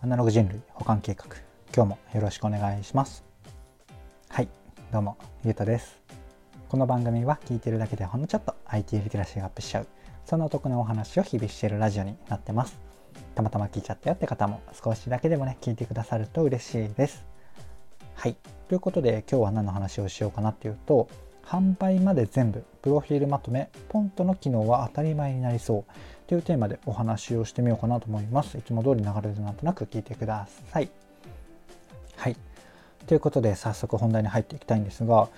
アナログ人類保管計画。今日もよろしくお願いします。はい。どうもゆうたです。この番組は聞いてるだけでほんのちょっと IT リテラシーがアップしちゃう。そんなお得なお話を日々しているラジオになってます。たまたま聞いちゃったよって方も少しだけでもね聞いてくださると嬉しいです。はい。ということで今日は何の話をしようかなっていうと販売まで全部プロフィールまとめポントの機能は当たり前になりそうというテーマでお話をしてみようかなと思います。いつも通り流れでなんとなく聞いてください。はい。ということで早速本題に入っていきたいんですが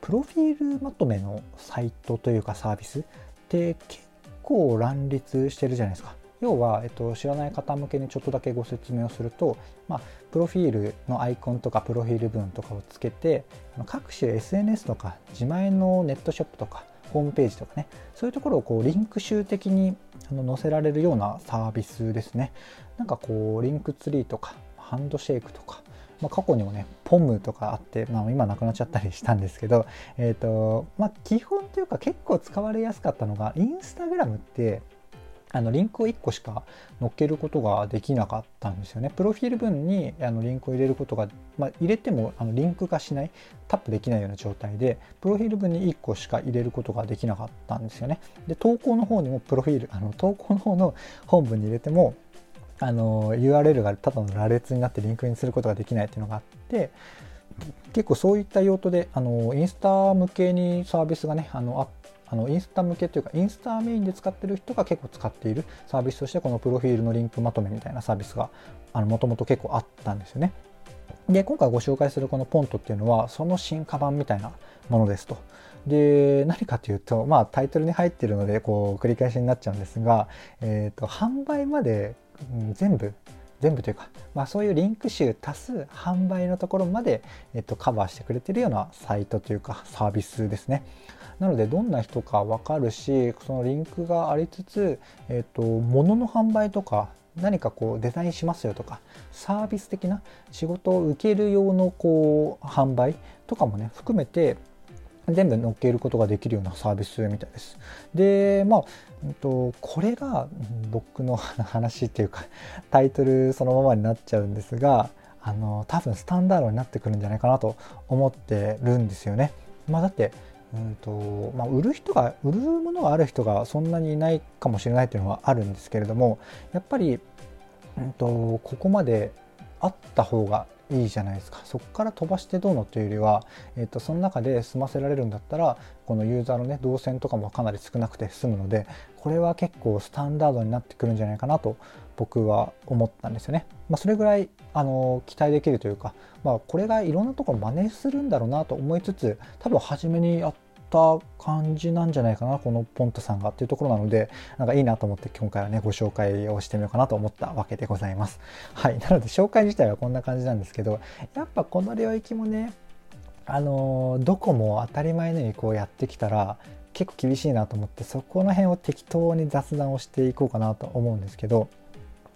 プロフィールまとめのサイトというかサービスって結構乱立してるじゃないですか。要は、えっと、知らない方向けにちょっとだけご説明をすると、まあ、プロフィールのアイコンとかプロフィール文とかをつけて各種 SNS とか自前のネットショップとかホームページとかねそういうところをこうリンク集的にあの載せられるようなサービスですね。なんかこうリンクツリーとかハンドシェイクとかまあ、過去にもねポムとかあって、まあ、今なくなっちゃったりしたんですけど、えーとまあ、基本というか結構使われやすかったのがインスタグラムってあのリンクを1個しか載っけることができなかったんですよね。プロフィール文にあのリンクを入れることが、まあ、入れてもあのリンクがしない、タップできないような状態で、プロフィール文に1個しか入れることができなかったんですよね。で、投稿の方にもプロフィール、あの投稿の方の本文に入れても、あの URL がただの羅列になってリンクにすることができないっていうのがあって、結構そういった用途であのインスタ向けにサービスがねあのあっあのインスタ向けというかインスタメインで使ってる人が結構使っているサービスとしてこのプロフィールのリンクまとめみたいなサービスがもともと結構あったんですよね。で今回ご紹介するこのポントっていうのはその進化版みたいなものですと。で何かというとまあタイトルに入ってるのでこう繰り返しになっちゃうんですが、えーと、販売まで、うん、全部全部というか、まあ、そういうリンク集足す販売のところまで、えっと、カバーしてくれてるようなサイトというかサービスですね。なのでどんな人か分かるしそのリンクがありつつ、えーと、物の販売とか何かこうデザインしますよとかサービス的な仕事を受ける用のこう販売とかもね含めて全部載っけることができるようなサービスみたいです。で、まあ、えっと、これが僕の 話っていうかタイトルそのままになっちゃうんですが、あの、多分スタンダードになってくるんじゃないかなと思ってるんですよね。まあ、だってうんとまあ、売る人が売るものがある人がそんなにいないかもしれないっていうのはあるんですけれどもやっぱり、うんと、ここまであった方がいいじゃないですかそこから飛ばしてどうのというよりは、えーと、その中で済ませられるんだったらこのユーザーのね動線とかもかなり少なくて済むのでこれは結構スタンダードになってくるんじゃないかなと僕は思ったんですよね。まあ、それぐらいあの期待できるというか、まあ、これがいろんなところ真似するんだろうなと思いつつ多分初めにやった感じなんじゃないかなこのポントさんがっていうところなのでなんかいいなと思って今回はねご紹介をしてみようかなと思ったわけでございます。はい。なので紹介自体はこんな感じなんですけどやっぱこの領域もねあのどこも当たり前のようにこうやってきたら結構厳しいなと思ってそこの辺を適当に雑談をしていこうかなと思うんですけど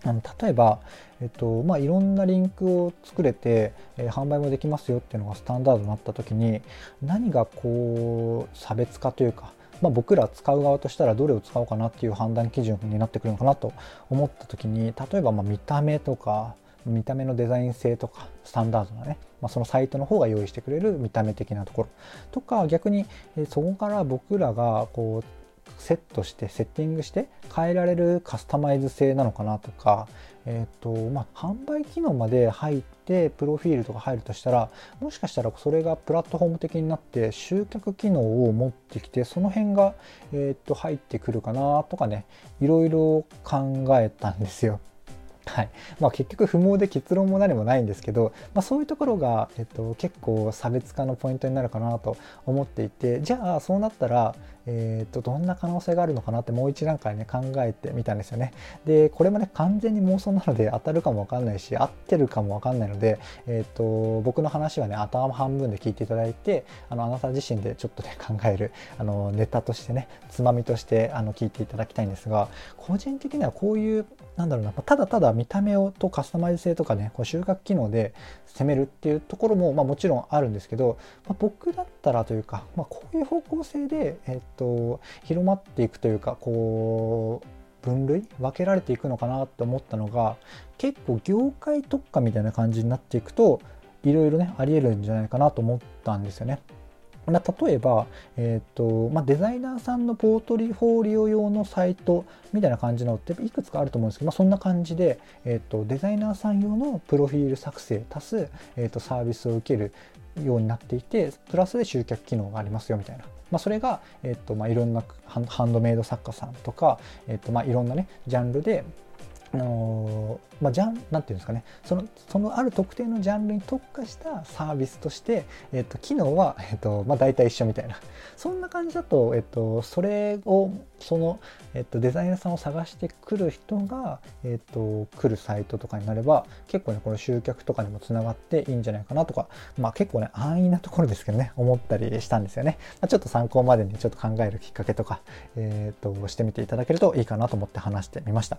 あの例えば、えっとまあ、いろんなリンクを作れて、えー、販売もできますよっていうのがスタンダードになった時に何がこう差別化というか、まあ、僕ら使う側としたらどれを使おうかなっていう判断基準になってくるのかなと思った時に例えばま見た目とか見た目のデザイン性とかスタンダードなね、まあ、そのサイトの方が用意してくれる見た目的なところとか逆にそこから僕らがこうセットしてセッティングして変えられるカスタマイズ性なのかなとか、えーとまあ、販売機能まで入ってプロフィールとか入るとしたらもしかしたらそれがプラットフォーム的になって集客機能を持ってきてその辺が、えー、と入ってくるかなとかねいろいろ考えたんですよ。はいまあ、結局不毛で結論も何もないんですけど、まあ、そういうところが、えっと、結構差別化のポイントになるかなと思っていてじゃあそうなったらえーと、どんな可能性があるのかなってもう一段階ね考えてみたんですよね。でこれもね完全に妄想なので当たるかも分かんないし合ってるかも分かんないので、えーと、僕の話はね頭半分で聞いていただいてあのあなた自身でちょっとね考えるあのネタとしてねつまみとしてあの聞いていただきたいんですが個人的にはこういうなんだろうなただただ見た目をとカスタマイズ性とかねこう収穫機能で攻めるっていうところも、まあ、もちろんあるんですけど、まあ、僕だったらというか、まあ、こういう方向性で、えっと、広まっていくというかこう分類分けられていくのかなって思ったのが結構業界特化みたいな感じになっていくといろいろねありえるんじゃないかなと思ったんですよね。まあ、例えば、えーとまあ、デザイナーさんのポートリフォーリオ用のサイトみたいな感じのっていくつかあると思うんですけど、まあ、そんな感じで、えーと、デザイナーさん用のプロフィール作成足す、えーと、サービスを受けるようになっていてプラスで集客機能がありますよみたいな、まあ、それが、えーとまあ、いろんなハンドメイド作家さんとか、えーとまあ、いろんなねジャンルであのまあ、ジャンなんていうんですかね。そのそのある特定のジャンルに特化したサービスとして、えっと、機能は、えっとまあ、大体一緒みたいな。そんな感じだと、えっと、それをその、えっと、デザイナーさんを探してくる人が、えっと、来るサイトとかになれば結構ねこの集客とかにもつながっていいんじゃないかなとか、まあ、結構ね安易なところですけどね思ったりしたんですよね、まあ、ちょっと参考までにちょっと考えるきっかけとか、えっとしてみていただけるといいかなと思って話してみました。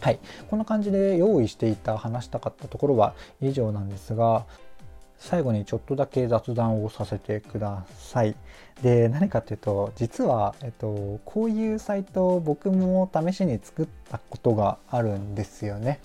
はい、こんな感じで用意していた話したかったところは以上なんですが最後にちょっとだけ雑談をさせてください。で何かっていうと実は、えっと、こういうサイト僕も試しに作ったことがあるんですよね。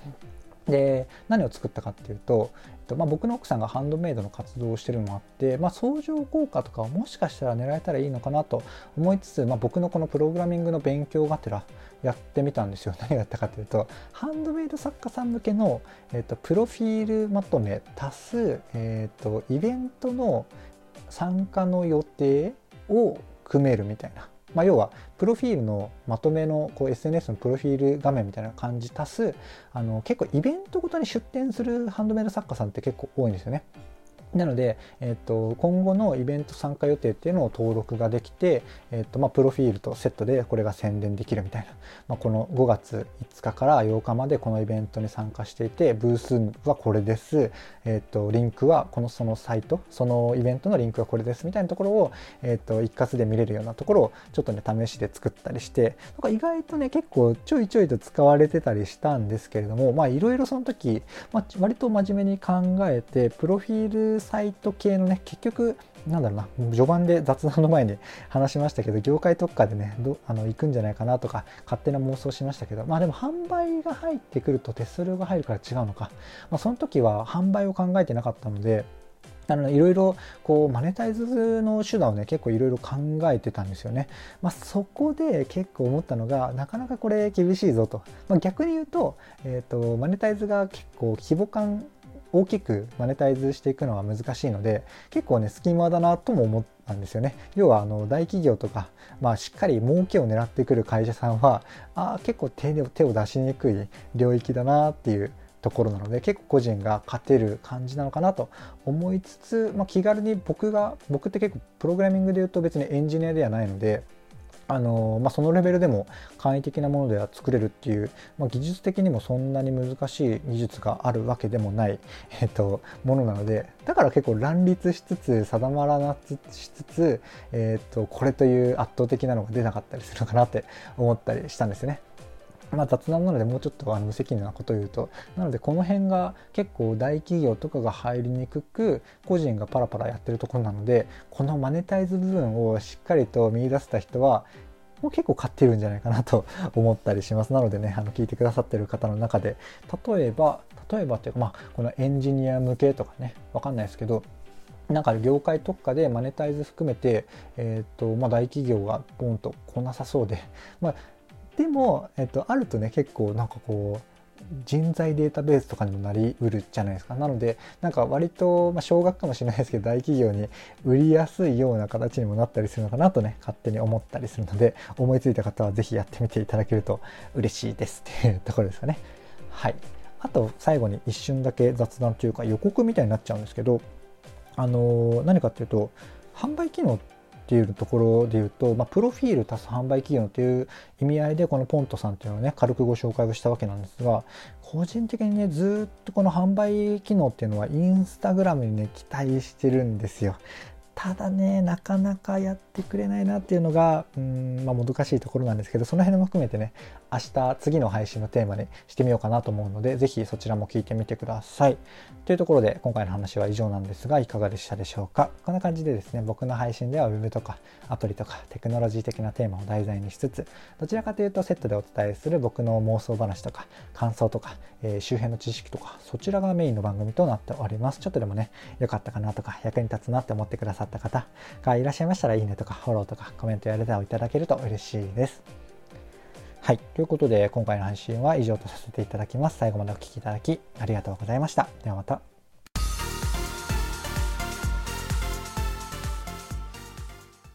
で何を作ったかっていうと、えっとまあ、僕の奥さんがハンドメイドの活動をしてるのもあって、まあ、相乗効果とかをもしかしたら狙えたらいいのかなと思いつつ、まあ、僕のこのプログラミングの勉強がてらやってみたんですよ 何をやったかというとハンドメイド作家さん向けの、えっと、プロフィールまとめ足す、えっと、イベントの参加の予定を組めるみたいなまあ、要はプロフィールのまとめのこう SNS のプロフィール画面みたいな感じ足すあの結構イベントごとに出展するハンドメイド作家さんって結構多いんですよね。なので、えーと、今後のイベント参加予定っていうのを登録ができて、えーとまあ、プロフィールとセットでこれが宣伝できるみたいな、まあ、この5月5日から8日までこのイベントに参加していてブースはこれです、えーと、リンクはこのそのサイトそのイベントのリンクはこれですみたいなところを、えーと、一括で見れるようなところをちょっとね試しで作ったりしてなんか意外とね結構ちょいちょいと使われてたりしたんですけれどもまあいろいろその時、まあ、割と真面目に考えてプロフィールサイト系のね結局なんだろうな序盤で雑談の前に話しましたけど業界特化でねどあの行くんじゃないかなとか勝手な妄想しましたけどまあでも販売が入ってくると手数料が入るから違うのか、まあ、その時は販売を考えてなかったのであのいろいろこうマネタイズの手段をね結構いろいろ考えてたんですよね。まあ、そこで結構思ったのがなかなかこれ厳しいぞと。まあ、逆に言うと,、えーと、マネタイズが結構規模感大きくマネタイズしていくのは難しいので結構ね隙間だなとも思ったんですよね。要はあの大企業とか、まあ、しっかり儲けを狙ってくる会社さんはあ結構手手を出しにくい領域だなっていうところなので結構個人が勝てる感じなのかなと思いつつ、まあ、気軽に僕が僕って結構プログラミングで言うと別にエンジニアではないのであのまあ、そのレベルでも簡易的なものでは作れるっていう、まあ、技術的にもそんなに難しい技術があるわけでもない、えっと、ものなのでだから結構乱立しつつ定まらなしつつ、えっと、これという圧倒的なのが出なかったりするのかなって思ったりしたんですね。まあ、雑談なのでもうちょっとあの無責任なことを言うとなのでこの辺が結構大企業とかが入りにくく個人がパラパラやってるところなのでこのマネタイズ部分をしっかりと見出せた人はも結構買ってるんじゃないかなと思ったりします。なのでねあの聞いてくださってる方の中で例えば例えばっていうかまあこのエンジニア向けとかねわかんないですけどなんか業界特化でマネタイズ含めて、えーとまあ、大企業がポンと来なさそうで、まあ、でも、えっと、あるとね結構なんかこう人材データベースとかにもなりうるじゃないですか。なのでなんか割と、まあ、少額かもしれないですけど大企業に売りやすいような形にもなったりするのかなとね勝手に思ったりするので思いついた方は是非やってみていただけると嬉しいですっていうところですかね。はい。あと最後に一瞬だけ雑談というか予告みたいになっちゃうんですけどあの何かっていうと販売機能ってっていうところで言うと、まあ、プロフィール足す販売企業という意味合いでこのポントさんっていうのをね軽くご紹介をしたわけなんですが個人的にねずっとこの販売機能っていうのはインスタグラムにね期待してるんですよ。ただねなかなかやってくれないなっていうのがうん、まあ、難しいところなんですけどその辺も含めてね明日次の配信のテーマにしてみようかなと思うので、ぜひそちらも聞いてみてください。というところで今回の話は以上なんですが、いかがでしたでしょうか？こんな感じでですね、僕の配信では Web とかアプリとかテクノロジー的なテーマを題材にしつつ、どちらかというとセットでお伝えする僕の妄想話とか感想とか、えー、周辺の知識とか、そちらがメインの番組となっております。ちょっとでもね、良かったかなとか役に立つなって思ってくださった方がいらっしゃいましたら、いいねとかフォローとかコメントやレターをいただけると嬉しいです。はい。ということで、今回の配信は以上とさせていただきます。最後までお聴きいただきありがとうございました。ではまた。